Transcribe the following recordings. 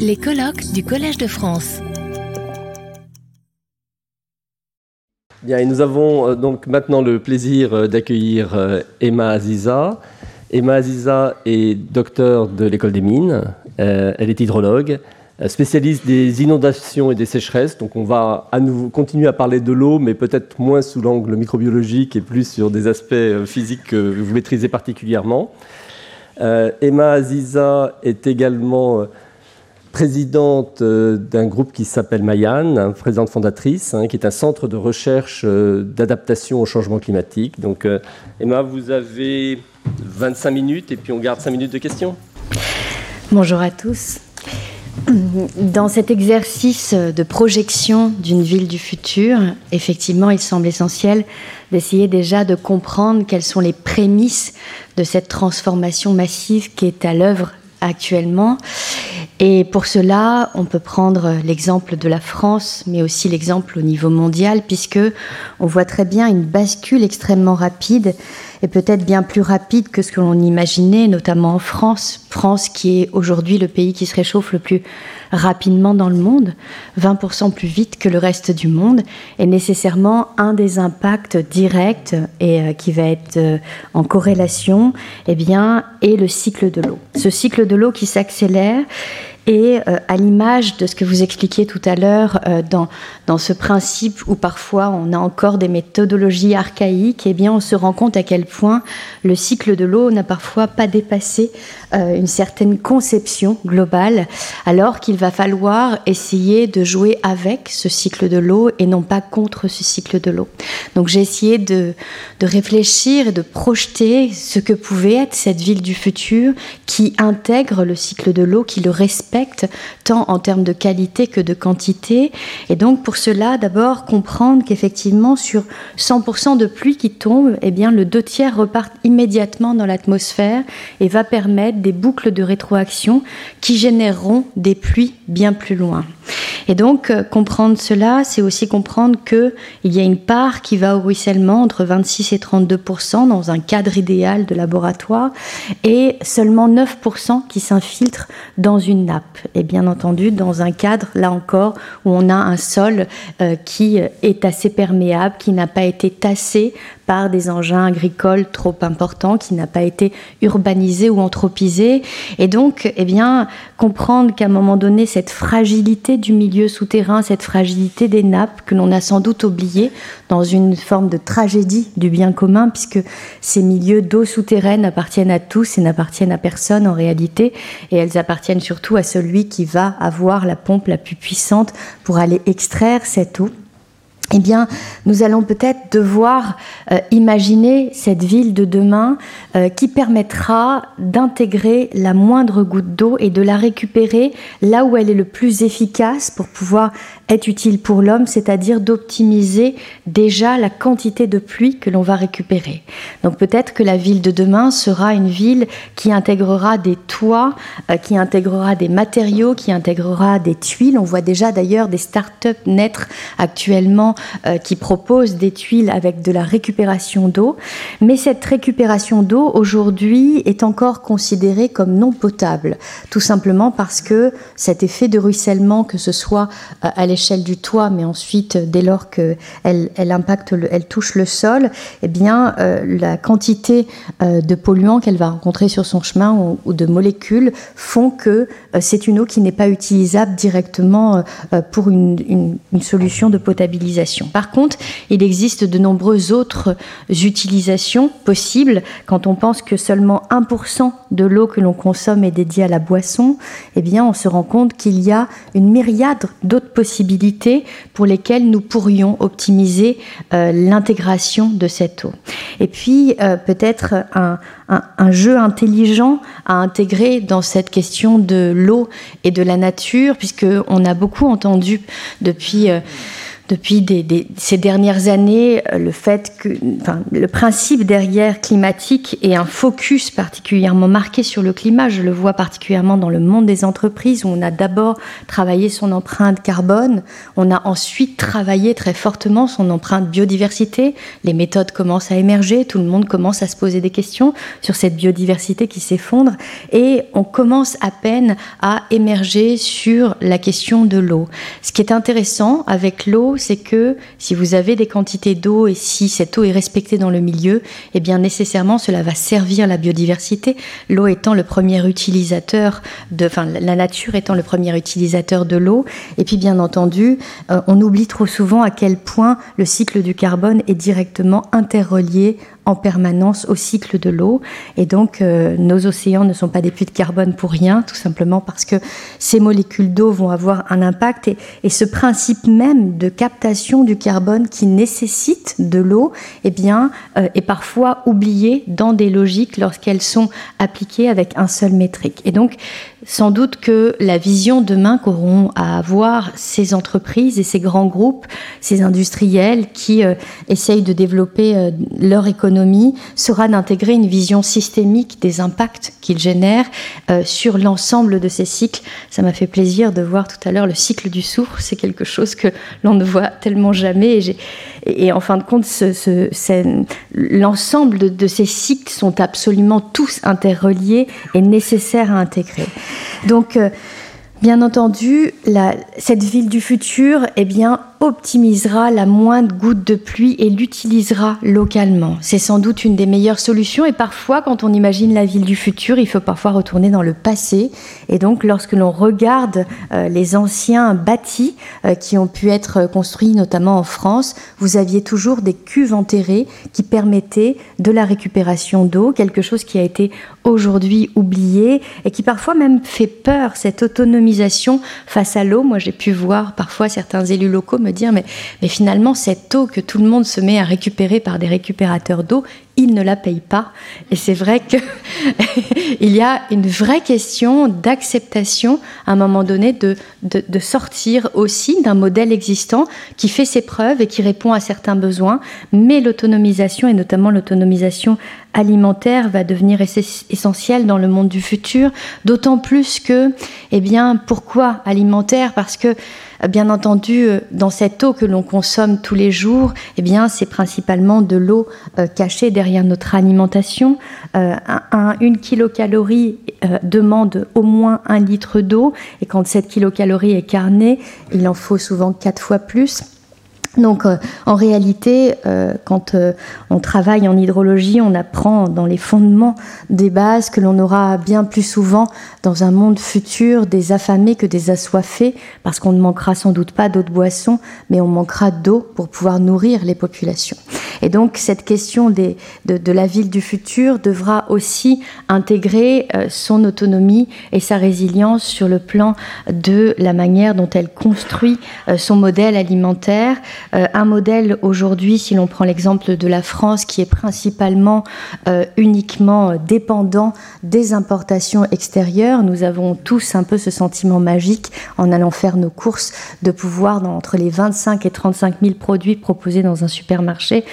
Les colloques du Collège de France. Bien, et nous avons euh, donc maintenant le plaisir euh, d'accueillir euh, Emma Aziza. Emma Aziza est docteur de l'école des mines. elle est hydrologue, spécialiste des inondations et des sécheresses. Donc on va à nouveau continuer à parler de l'eau, mais peut-être moins sous l'angle microbiologique et plus sur des aspects physiques que vous maîtrisez particulièrement. Emma Aziza est également présidente euh, d'un groupe qui s'appelle Mayan, hein, présidente fondatrice, hein, qui est un centre de recherche euh, d'adaptation au changement climatique. Donc, euh, Emma, vous avez 25 minutes et puis on garde 5 minutes de questions. Bonjour à tous. Dans cet exercice de projection d'une ville du futur, effectivement, il semble essentiel d'essayer déjà de comprendre quelles sont les prémices de cette transformation massive qui est à l'œuvre actuellement et pour cela, on peut prendre l'exemple de la France, mais aussi l'exemple au niveau mondial, puisque on voit très bien une bascule extrêmement rapide et peut-être bien plus rapide que ce que l'on imaginait, notamment en France. France qui est aujourd'hui le pays qui se réchauffe le plus rapidement dans le monde, 20% plus vite que le reste du monde, est nécessairement un des impacts directs et euh, qui va être euh, en corrélation, eh bien, est le cycle de l'eau. Ce cycle de l'eau qui s'accélère et euh, à l'image de ce que vous expliquiez tout à l'heure euh, dans, dans ce principe où parfois on a encore des méthodologies archaïques, eh bien on se rend compte à quel point le cycle de l'eau n'a parfois pas dépassé une certaine conception globale, alors qu'il va falloir essayer de jouer avec ce cycle de l'eau et non pas contre ce cycle de l'eau. Donc j'ai essayé de, de réfléchir et de projeter ce que pouvait être cette ville du futur qui intègre le cycle de l'eau, qui le respecte tant en termes de qualité que de quantité. Et donc pour cela, d'abord comprendre qu'effectivement sur 100% de pluie qui tombe, eh bien le deux tiers repart immédiatement dans l'atmosphère et va permettre des boucles de rétroaction qui généreront des pluies bien plus loin. Et donc, euh, comprendre cela, c'est aussi comprendre qu'il y a une part qui va au ruissellement entre 26 et 32% dans un cadre idéal de laboratoire et seulement 9 qui s'infiltrent dans une nappe. Et bien entendu, dans un cadre, là encore, où on a un sol euh, qui est assez perméable, qui n'a pas été tassé par des engins agricoles trop importants, qui n'a pas été urbanisé ou anthropisé. Et donc, eh bien, comprendre qu'à un moment donné, cette fragilité du milieu souterrain, cette fragilité des nappes que l'on a sans doute oublié dans une forme de tragédie du bien commun, puisque ces milieux d'eau souterraine appartiennent à tous et n'appartiennent à personne en réalité, et elles appartiennent surtout à celui qui va avoir la pompe la plus puissante pour aller extraire cette eau eh bien, nous allons peut-être devoir euh, imaginer cette ville de demain euh, qui permettra d'intégrer la moindre goutte d'eau et de la récupérer là où elle est le plus efficace pour pouvoir être utile pour l'homme, c'est-à-dire d'optimiser déjà la quantité de pluie que l'on va récupérer. Donc peut-être que la ville de demain sera une ville qui intégrera des toits, euh, qui intégrera des matériaux, qui intégrera des tuiles. On voit déjà d'ailleurs des start-up naître actuellement euh, qui proposent des tuiles avec de la récupération d'eau. Mais cette récupération d'eau aujourd'hui est encore considérée comme non potable, tout simplement parce que cet effet de ruissellement, que ce soit euh, à l'échelle du toit, mais ensuite dès lors qu'elle elle impacte, elle touche le sol, eh bien euh, la quantité de polluants qu'elle va rencontrer sur son chemin ou, de molécules font que c'est une eau qui n'est pas utilisable directement pour une solution de potabilisation. Par contre, il existe de nombreuses autres utilisations possibles. Quand on pense que seulement 1% de l'eau que l'on consomme est dédiée à la boisson, eh bien, on se rend compte qu'il y a une myriade d'autres possibilités pour lesquelles nous pourrions optimiser euh, l'intégration de cette eau. Et puis, euh, peut-être un, jeu intelligent à intégrer dans cette question de l'eau et de la nature, puisque on a beaucoup entendu depuis. Euh, depuis ces dernières années euh, le fait que le principe derrière climatique est un focus particulièrement marqué sur le climat. Je le vois particulièrement dans le monde des entreprises où on a d'abord travaillé son empreinte carbone, on a ensuite travaillé très fortement son empreinte biodiversité. Les méthodes commencent à émerger, tout le monde commence à se poser des questions sur cette biodiversité qui s'effondre et on commence à peine à émerger sur la question de l'eau. Ce qui est intéressant avec l'eau, c'est que si vous avez des quantités d'eau et si cette eau est respectée dans le milieu, eh bien nécessairement cela va servir la biodiversité. L'eau étant le premier utilisateur de, enfin la nature étant le premier utilisateur de l'eau. Et puis bien entendu, euh, on oublie trop souvent à quel point le cycle du carbone est directement interrelié en permanence au cycle de l'eau. Et donc, euh, nos océans ne sont pas des puits de carbone pour rien, tout simplement parce que ces molécules d'eau vont avoir un impact. Et, ce principe même de captation du carbone qui nécessite de l'eau, eh bien, euh, est parfois oublié dans des logiques lorsqu'elles sont appliquées avec un seul métrique. Et donc, sans doute que la vision demain qu'auront à avoir ces entreprises et ces grands groupes, ces industriels qui euh, essayent de développer leur économie, sera d'intégrer une vision systémique des impacts qu'ils génèrent euh, sur l'ensemble de ces cycles. Ça m'a fait plaisir de voir tout à l'heure le cycle du soufre. C'est quelque chose que l'on ne voit tellement jamais. Et, en fin de compte, l'ensemble de, de ces cycles sont absolument tous interreliés et nécessaires à intégrer. Donc, euh, bien entendu, cette ville du futur, eh bien, optimisera la moindre goutte de pluie et l'utilisera localement. C'est sans doute une des meilleures solutions et parfois quand on imagine la ville du futur, il faut parfois retourner dans le passé et donc lorsque l'on regarde euh, les anciens bâtis euh, qui ont pu être construits notamment en France, vous aviez toujours des cuves enterrées qui permettaient de la récupération d'eau, quelque chose qui a été aujourd'hui oublié et qui parfois même fait peur, cette autonomisation face à l'eau. Moi j'ai pu voir parfois certains élus locaux me dire mais, mais finalement cette eau que tout le monde se met à récupérer par des récupérateurs d'eau, ils ne la payent pas. Et c'est vrai qu'il y a une vraie question d'acceptation à un moment donné de, de, de sortir aussi d'un modèle existant qui fait ses preuves et qui répond à certains besoins, mais l'autonomisation et notamment l'autonomisation alimentaire va devenir essentielle dans le monde du futur, d'autant plus que, eh bien, pourquoi alimentaire? Parce que Bien entendu, euh, dans cette eau que l'on consomme tous les jours, eh bien, c'est principalement de l'eau euh, cachée derrière notre alimentation. Euh, une kilocalorie demande au moins un litre d'eau, et quand cette kilocalorie est carnée, il en faut souvent quatre fois plus. Donc euh, en réalité, euh, quand euh, on travaille en hydrologie, on apprend dans les fondements des bases que l'on aura bien plus souvent dans un monde futur des affamés que des assoiffés, parce qu'on ne manquera sans doute pas d'eau de boisson, mais on manquera d'eau pour pouvoir nourrir les populations. Et donc cette question de, de, la ville du futur devra aussi intégrer son autonomie et sa résilience sur le plan de la manière dont elle construit son modèle alimentaire. Euh, un modèle aujourd'hui, si l'on prend l'exemple de la France, qui est principalement euh, uniquement euh, dépendant des importations extérieures, nous avons tous un peu ce sentiment magique en allant faire nos courses de pouvoir, dans, entre les 25 et 35 000 produits proposés dans un supermarché,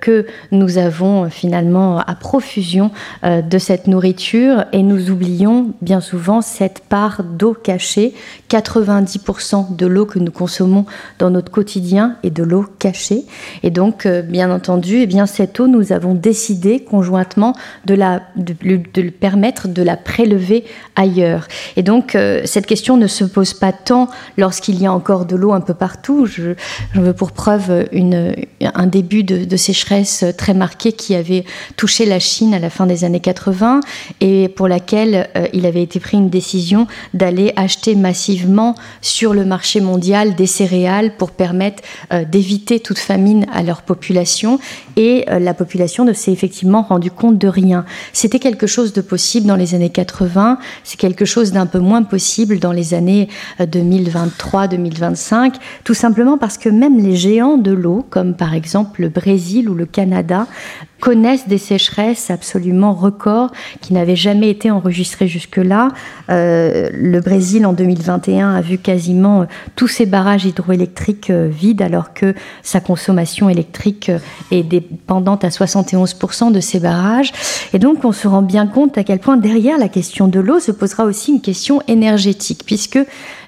que nous avons finalement à profusion de cette nourriture et nous oublions bien souvent cette part d'eau cachée. 90% de l'eau que nous consommons dans notre quotidien et de l'eau cachée. Et donc, euh, bien entendu, eh bien, cette eau, nous avons décidé conjointement de, la, de, le permettre de la prélever ailleurs. Et donc, euh, cette question ne se pose pas tant lorsqu'il y a encore de l'eau un peu partout. Je, j'en veux pour preuve un début de, de, sécheresse très marqué qui avait touché la Chine à la fin des années 80 et pour laquelle euh, il avait été pris une décision d'aller acheter massivement sur le marché mondial des céréales pour permettre euh, d'éviter toute famine à leur population. Et euh, la population ne s'est effectivement rendu compte de rien. C'était quelque chose de possible dans les années 80, c'est quelque chose d'un peu moins possible dans les années 2023-2025, euh, tout simplement parce que même les géants de l'eau, comme par exemple le Brésil, Brésil ou le Canada connaissent des sécheresses absolument records qui n'avaient jamais été enregistrées jusque-là. Euh, le Brésil en 2021 a vu quasiment euh, tous ses barrages hydroélectriques euh, vides alors que sa consommation électrique est dépendante à 71% de ces barrages. Et donc on se rend bien compte à quel point derrière la question de l'eau se posera aussi une question énergétique puisque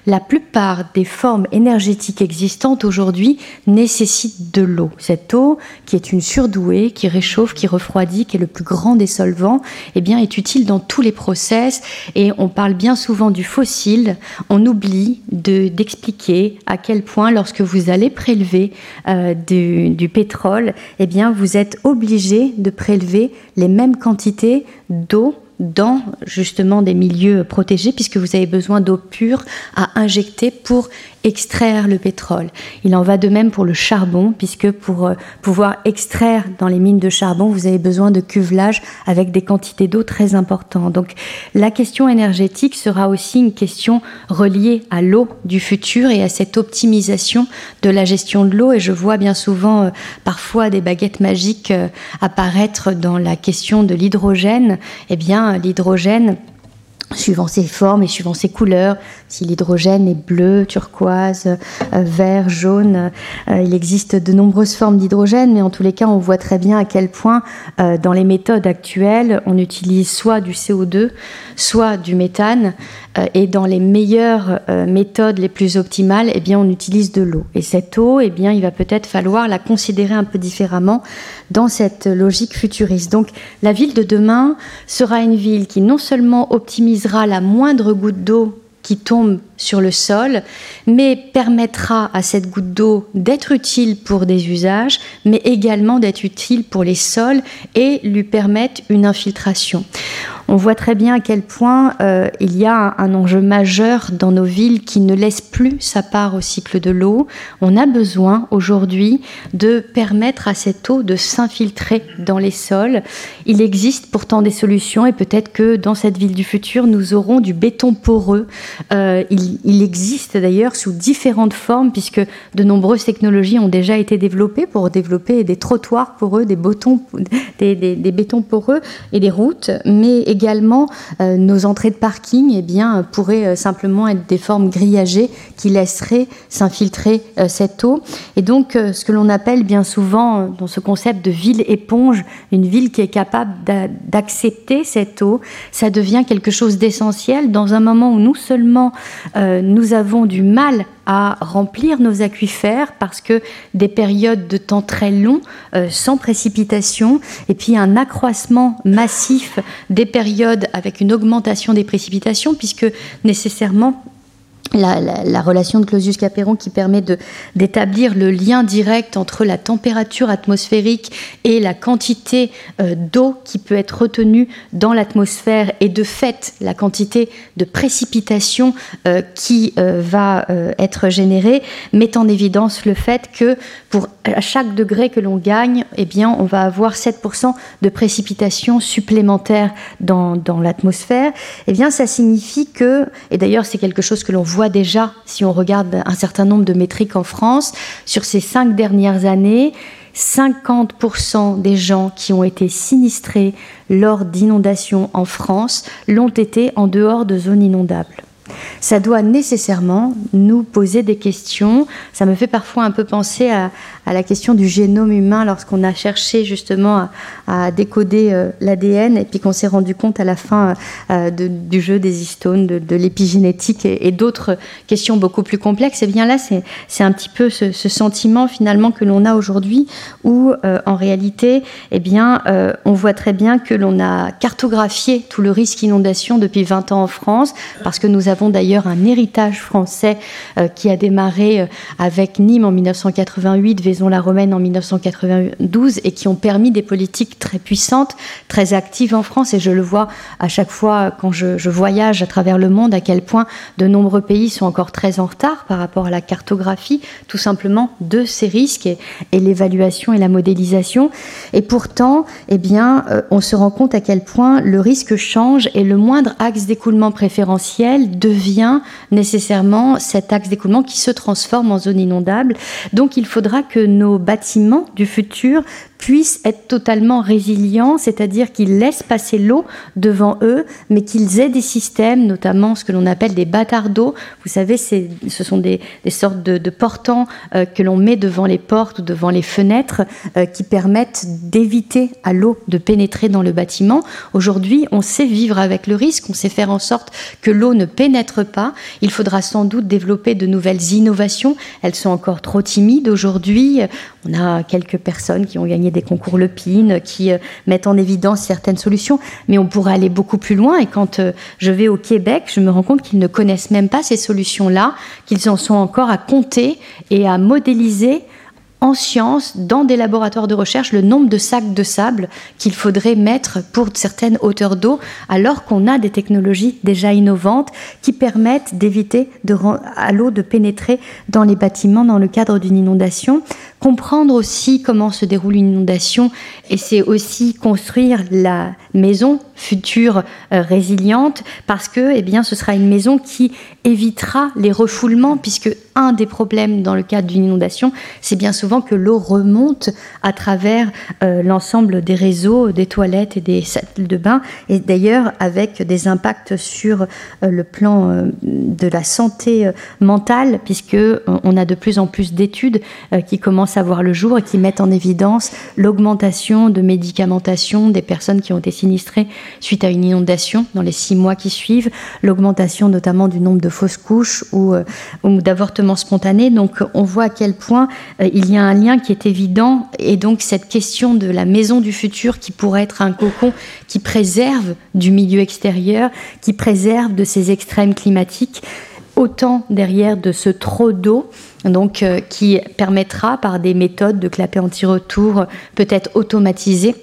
la plupart des formes énergétiques existantes aujourd'hui nécessitent de l'eau. Cette eau, qui est une surdouée, qui réchauffe, qui refroidit, qui est le plus grand des solvants, eh bien, est utile dans tous les process. Et on parle bien souvent du fossile. On oublie d'expliquer à quel point, lorsque vous allez prélever euh, du, pétrole, eh vous êtes obligé de prélever les mêmes quantités d'eau dans justement des milieux protégés puisque vous avez besoin d'eau pure à injecter pour extraire le pétrole. Il en va de même pour le charbon, puisque pour euh, pouvoir extraire dans les mines de charbon, vous avez besoin de cuvelage avec des quantités d'eau très importantes. Donc la question énergétique sera aussi une question reliée à l'eau du futur et à cette optimisation de la gestion de l'eau. Et je vois bien souvent euh, parfois des baguettes magiques euh, apparaître dans la question de l'hydrogène. Eh bien, l'hydrogène suivant ses formes et suivant ses couleurs, si l'hydrogène est bleu, turquoise, euh, vert, jaune, euh, il existe de nombreuses formes d'hydrogène, mais en tous les cas, on voit très bien à quel point, euh, dans les méthodes actuelles, on utilise soit du CO2, soit du méthane, et dans les meilleures méthodes les plus optimales, eh bien, on utilise de l'eau. Et cette eau, eh bien, il va peut-être falloir la considérer un peu différemment dans cette logique futuriste. Donc, la ville de demain sera une ville qui non seulement optimisera la moindre goutte d'eau qui tombe sur le sol, mais permettra à cette goutte d'eau d'être utile pour des usages, mais également d'être utile pour les sols et lui permettre une infiltration on voit très bien à quel point euh, il y a un, enjeu majeur dans nos villes qui ne laisse plus sa part au cycle de l'eau. On a besoin aujourd'hui de permettre à cette eau de s'infiltrer dans les sols. Il existe pourtant des solutions et peut-être que dans cette ville du futur, nous aurons du béton poreux. Euh, il, existe d'ailleurs sous différentes formes puisque de nombreuses technologies ont déjà été développées pour développer des trottoirs poreux, des, des, bétons poreux et des routes, mais également, euh, nos entrées de parking eh bien, pourraient euh, simplement être des formes grillagées qui laisseraient s'infiltrer euh, cette eau. Et donc, ce que l'on appelle bien souvent dans ce concept de ville éponge, une ville qui est capable d'accepter cette eau, ça devient quelque chose d'essentiel dans un moment où nous seulement nous avons du mal à remplir nos aquifères parce que des périodes de temps très longs, sans précipitation, et puis un accroissement massif des périodes avec une augmentation des précipitations, puisque nécessairement la, relation de Clausius-Capéron qui permet d'établir le lien direct entre la température atmosphérique et la quantité euh, d'eau qui peut être retenue dans l'atmosphère et de fait la quantité de précipitation euh, qui euh, va être générée met en évidence le fait que pour à chaque degré que l'on gagne, eh bien, on va avoir 7% de précipitation supplémentaire dans, dans l'atmosphère. Eh bien, ça signifie que, et d'ailleurs c'est quelque chose que l'on voit déjà, si on regarde un certain nombre de métriques en France, sur ces cinq dernières années, 50% des gens qui ont été sinistrés lors d'inondations en France l'ont été en dehors de zones inondables ça doit nécessairement nous poser des questions. Ça me fait parfois un peu penser à, la question du génome humain lorsqu'on a cherché justement à, décoder euh, l'ADN et puis qu'on s'est rendu compte à la fin euh, du jeu des histones, de, l'épigénétique et, d'autres questions beaucoup plus complexes. Et bien là, c'est un petit peu ce, sentiment finalement que l'on a aujourd'hui où euh, en réalité, eh bien, on voit très bien que l'on a cartographié tout le risque inondation depuis 20 ans en France parce que nous avons d'ailleurs un héritage français euh, qui a démarré euh, avec Nîmes en 1988, Vaison-la-Romaine en 1992 et qui ont permis des politiques très puissantes, très actives en France. Et je le vois à chaque fois quand je, voyage à travers le monde à quel point de nombreux pays sont encore très en retard par rapport à la cartographie, tout simplement de ces risques et, l'évaluation et la modélisation. Et pourtant, eh bien, euh, on se rend compte à quel point le risque change et le moindre axe d'écoulement préférentiel devient nécessairement cet axe d'écoulement qui se transforme en zone inondable. Donc il faudra que nos bâtiments du futur puissent être totalement résilients, c'est-à-dire qu'ils laissent passer l'eau devant eux, mais qu'ils aient des systèmes, notamment ce que l'on appelle des bâtards d'eau. Vous savez, ce sont des, sortes de, portants euh, que l'on met devant les portes ou devant les fenêtres euh, qui permettent d'éviter à l'eau de pénétrer dans le bâtiment. Aujourd'hui, on sait vivre avec le risque, on sait faire en sorte que l'eau ne pénètre pas. Il faudra sans doute développer de nouvelles innovations. Elles sont encore trop timides aujourd'hui. On a quelques personnes qui ont gagné des concours Lepine, qui euh, mettent en évidence certaines solutions, mais on pourrait aller beaucoup plus loin. Et quand euh, je vais au Québec, je me rends compte qu'ils ne connaissent même pas ces solutions-là, qu'ils en sont encore à compter et à modéliser en science, dans des laboratoires de recherche, le nombre de sacs de sable qu'il faudrait mettre pour certaines hauteurs d'eau, alors qu'on a des technologies déjà innovantes qui permettent d'éviter à l'eau de pénétrer dans les bâtiments dans le cadre d'une inondation. Comprendre aussi comment se déroule une inondation, et c'est aussi construire la maison future euh, résiliente, parce que eh bien, ce sera une maison qui évitera les refoulements, puisque un des problèmes dans le cadre d'une inondation, c'est bien souvent que l'eau remonte à travers euh, l'ensemble des réseaux, des toilettes et des salles de bain, et d'ailleurs avec des impacts sur euh, le plan euh, de la santé mentale, puisque on a de plus en plus d'études qui commencent à voir le jour et qui mettent en évidence l'augmentation de médicamentation des personnes qui ont été sinistrées suite à une inondation dans les six mois qui suivent, l'augmentation notamment du nombre de fausses couches ou, ou d'avortements spontané. Donc on voit à quel point euh, il y a un lien qui est évident. Et donc cette question de la maison du futur qui pourrait être un cocon qui préserve du milieu extérieur, qui préserve de ces extrêmes climatiques, autant derrière de ce trop d'eau, donc euh, qui permettra par des méthodes de clapet anti-retour peut-être automatisées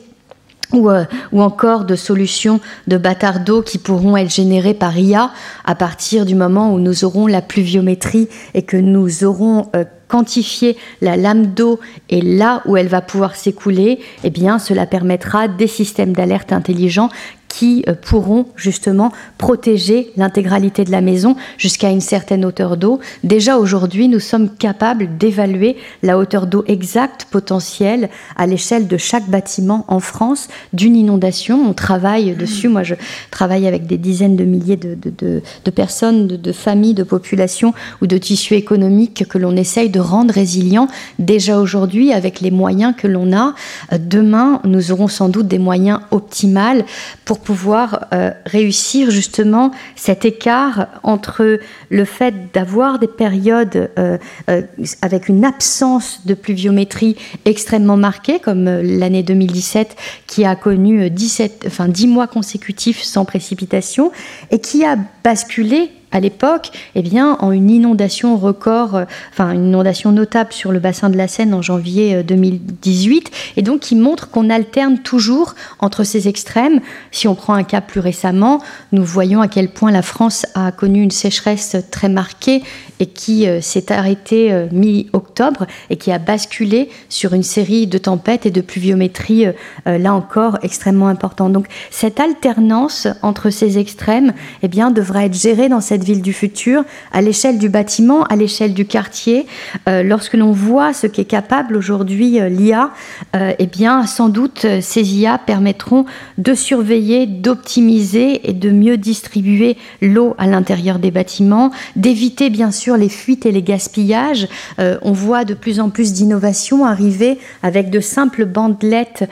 ou, euh, ou, encore de solutions de bâtards d'eau qui pourront être générées par IA à partir du moment où nous aurons la pluviométrie et que nous aurons euh, quantifié la lame d'eau et là où elle va pouvoir s'écouler, eh cela permettra des systèmes d'alerte intelligents qui euh, pourront justement protéger l'intégralité de la maison jusqu'à une certaine hauteur d'eau. Déjà aujourd'hui, nous sommes capables d'évaluer la hauteur d'eau exacte potentielle à l'échelle de chaque bâtiment en France d'une inondation. On travaille dessus. Moi, je travaille avec des dizaines de milliers de, de, personnes, de, familles, de populations ou de tissus économiques que l'on essaye de rendre résilients déjà aujourd'hui avec les moyens que l'on a. Euh, demain, nous aurons sans doute des moyens optimaux pour pouvoir euh, réussir justement cet écart entre le fait d'avoir des périodes euh, euh, avec une absence de pluviométrie extrêmement marquée, comme l'année 2017 qui a connu 17, enfin 10 mois consécutifs sans précipitation et qui a basculé à l'époque, eh bien, en une inondation record, euh, enfin une inondation notable sur le bassin de la Seine en janvier 2018, euh, et donc qui montre qu'on alterne toujours entre ces extrêmes. Si on prend un cas plus récemment, nous voyons à quel point la France a connu une sécheresse très marquée et qui euh, s'est arrêtée mi-octobre et qui a basculé sur une série de tempêtes et de pluviométrie, là encore, extrêmement importante. Donc cette alternance entre ces extrêmes, eh bien, devra être gérée dans cette ville du futur, à l'échelle du bâtiment, à l'échelle du quartier. Euh, lorsque l'on voit ce qu'est capable aujourd'hui euh, l'IA, euh, eh bien, sans doute, ces IA permettront de surveiller, d'optimiser et de mieux distribuer l'eau à l'intérieur des bâtiments, d'éviter bien sûr les fuites et les gaspillages. on voit de plus en plus d'innovations arriver avec de simples bandelettes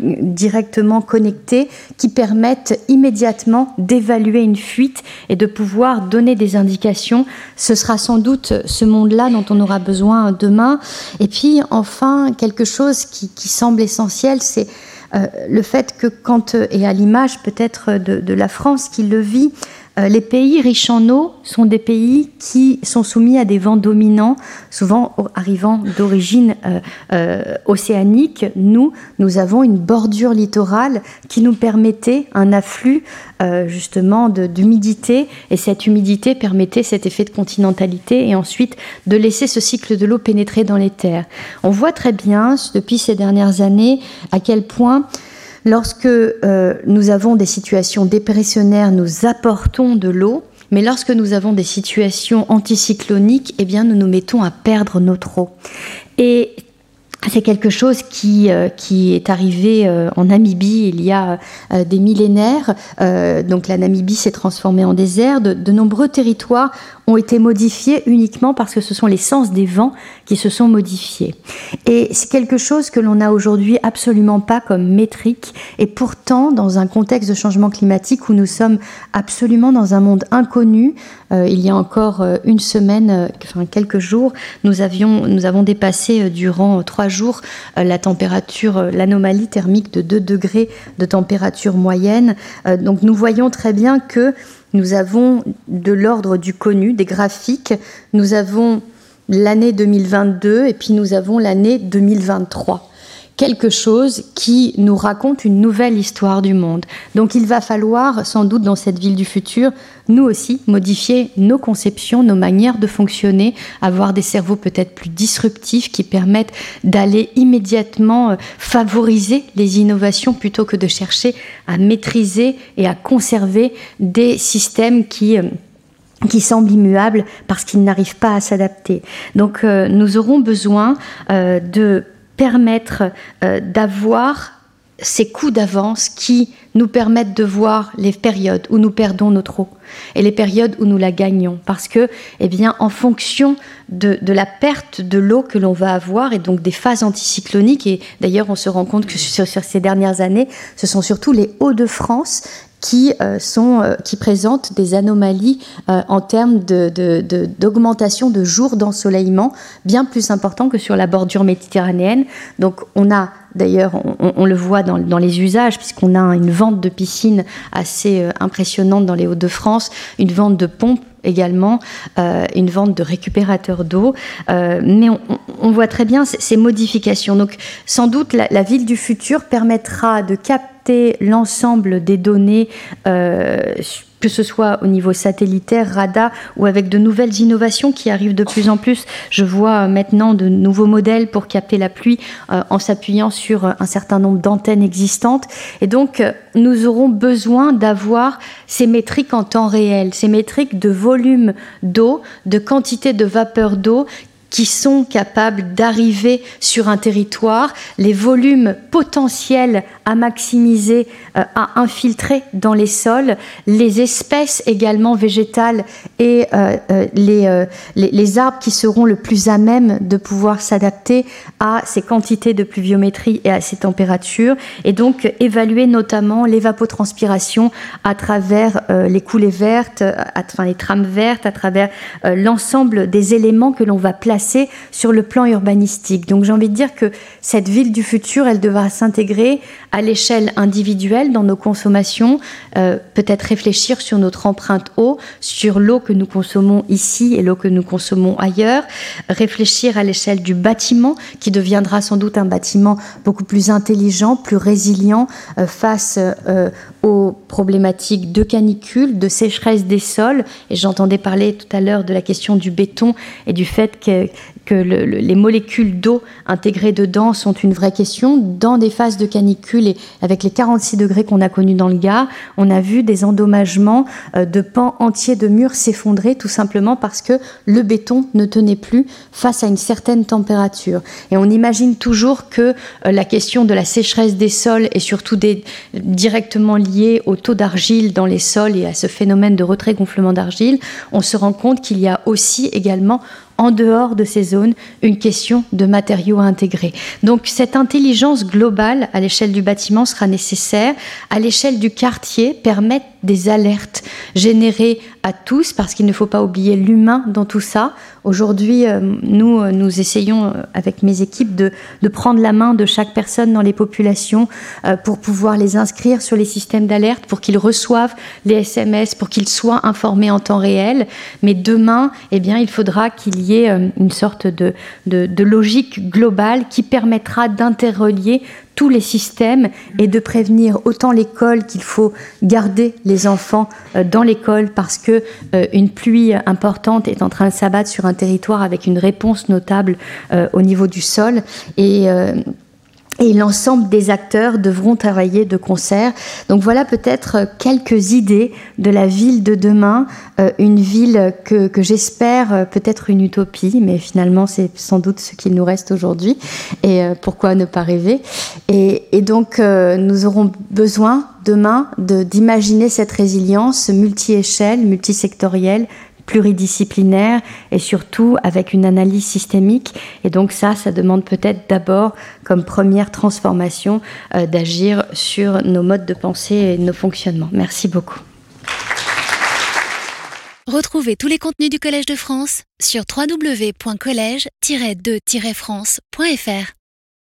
directement connectées qui permettent immédiatement d'évaluer une fuite et de pouvoir donner des indications. Ce sera sans doute ce monde-là dont on aura besoin demain. Et puis enfin, quelque chose qui, semble essentiel, c'est euh, le fait que quand, et à l'image peut-être de, la France qui le vit, les pays riches en eau sont des pays qui sont soumis à des vents dominants, souvent arrivant d'origine euh, euh, océanique. Nous, nous avons une bordure littorale qui nous permettait un afflux justement d'humidité, et cette humidité permettait cet effet de continentalité et ensuite de laisser ce cycle de l'eau pénétrer dans les terres. On voit très bien depuis ces dernières années à quel point Lorsque euh, nous avons des situations dépressionnaires, nous apportons de l'eau, mais lorsque nous avons des situations anticycloniques, eh nous nous mettons à perdre notre eau. C'est quelque chose qui, euh, qui est arrivé euh, en Namibie il y a euh, des millénaires. donc la Namibie s'est transformée en désert. De, nombreux territoires ont été modifiés uniquement parce que ce sont les sens des vents qui se sont modifiés. Et c'est quelque chose que l'on n'a aujourd'hui absolument pas comme métrique. Et pourtant, dans un contexte de changement climatique où nous sommes absolument dans un monde inconnu, il y a encore une semaine, enfin quelques jours, nous, avions, nous avons dépassé durant trois jours euh, la température, euh, l'anomalie thermique de 2 degrés de température moyenne. Euh, donc nous voyons très bien que nous avons de l'ordre du connu, des graphiques. Nous avons l'année 2022 et puis nous avons l'année 2023 quelque chose qui nous raconte une nouvelle histoire du monde. Donc il va falloir sans doute dans cette ville du futur, nous aussi, modifier nos conceptions, nos manières de fonctionner, avoir des cerveaux peut-être plus disruptifs qui permettent d'aller immédiatement euh, favoriser les innovations plutôt que de chercher à maîtriser et à conserver des systèmes qui euh, qui semblent immuables parce qu'ils n'arrivent pas à s'adapter. Donc euh, nous aurons besoin de permettre euh, d'avoir ces coups d'avance qui nous permettent de voir les périodes où nous perdons notre eau et les périodes où nous la gagnons. Parce que, eh bien, en fonction de, la perte de l'eau que l'on va avoir et donc des phases anticycloniques, et d'ailleurs on se rend compte que sur, ces dernières années, ce sont surtout les Hauts-de-France qui, euh, sont, euh, qui présentent des anomalies euh, en termes d'augmentation de, de, jours d'ensoleillement bien plus importants que sur la bordure méditerranéenne. Donc on a D'ailleurs, on, le voit dans, dans les usages, puisqu'on a une vente de piscines assez impressionnante dans les Hauts-de-France, une vente de pompes également, une vente de récupérateurs d'eau. mais on, voit très bien ces, modifications. Donc, sans doute, la, la ville du futur permettra de capter l'ensemble des données, euh, que ce soit au niveau satellitaire, radar ou avec de nouvelles innovations qui arrivent de plus en plus. Je vois maintenant de nouveaux modèles pour capter la pluie euh, en s'appuyant sur un certain nombre d'antennes existantes. Et donc, euh, nous aurons besoin d'avoir ces métriques en temps réel, ces métriques de volume d'eau, de quantité de vapeur d'eau qui sont capables d'arriver sur un territoire, les volumes potentiels à maximiser, euh, à infiltrer dans les sols, les espèces également végétales et euh, euh, les, les, arbres qui seront le plus à même de pouvoir s'adapter à ces quantités de pluviométrie et à ces températures, et donc évaluer notamment l'évapotranspiration à travers les coulées vertes, enfin les trames vertes, à travers l'ensemble des éléments que l'on va placer sur le plan urbanistique. Donc j'ai envie de dire que cette ville du futur, elle devra s'intégrer à l'échelle individuelle dans nos consommations, euh, peut-être réfléchir sur notre empreinte eau, sur l'eau que nous consommons ici et l'eau que nous consommons ailleurs, réfléchir à l'échelle du bâtiment, qui deviendra sans doute un bâtiment beaucoup plus intelligent, plus résilient euh, face euh, aux problématiques de canicule, de sécheresse des sols. Et j'entendais parler tout à l'heure de la question du béton et du fait que que les molécules d'eau intégrées dedans sont une vraie question. Dans des phases de canicule et avec les 46 degrés qu'on a connus dans le Gard, on a vu des endommagements euh, de pans entiers de murs s'effondrer tout simplement parce que le béton ne tenait plus face à une certaine température. Et on imagine toujours que euh, la question de la sécheresse des sols est surtout directement liée au taux d'argile dans les sols et à ce phénomène de retrait-gonflement d'argile. On se rend compte qu'il y a aussi également en dehors de ces zones une question de matériaux à intégrer. Donc cette intelligence globale à l'échelle du bâtiment sera nécessaire, à l'échelle du quartier, permettre des alertes générées à tous, parce qu'il ne faut pas oublier l'humain dans tout ça. Aujourd'hui, euh, nous, euh, nous essayons euh, avec mes équipes de, prendre la main de chaque personne dans les populations pour pouvoir les inscrire sur les systèmes d'alerte, pour qu'ils reçoivent les SMS, pour qu'ils soient informés en temps réel. Mais demain, eh bien, il faudra qu'il y ait une sorte de, de, logique globale qui permettra d'interrelier tous les systèmes et de prévenir autant l'école qu'il faut garder les enfants euh, dans l'école parce que euh, une pluie importante est en train de s'abattre sur un territoire avec une réponse notable euh, au niveau du sol. Et et l'ensemble des acteurs devront travailler de concert. Donc voilà peut-être quelques idées de la ville de demain, euh, une ville que, j'espère euh, peut-être une utopie, mais finalement c'est sans doute ce qu'il nous reste aujourd'hui. Et euh, pourquoi ne pas rêver? Et, et, donc nous aurons besoin demain d'imaginer cette résilience multi-échelle, multisectorielle, pluridisciplinaire et surtout avec une analyse systémique. Et donc ça, ça demande peut-être d'abord comme première transformation euh, d'agir sur nos modes de pensée et nos fonctionnements. Merci beaucoup. Retrouvez tous les contenus du Collège de France sur www.colège-2-france.fr.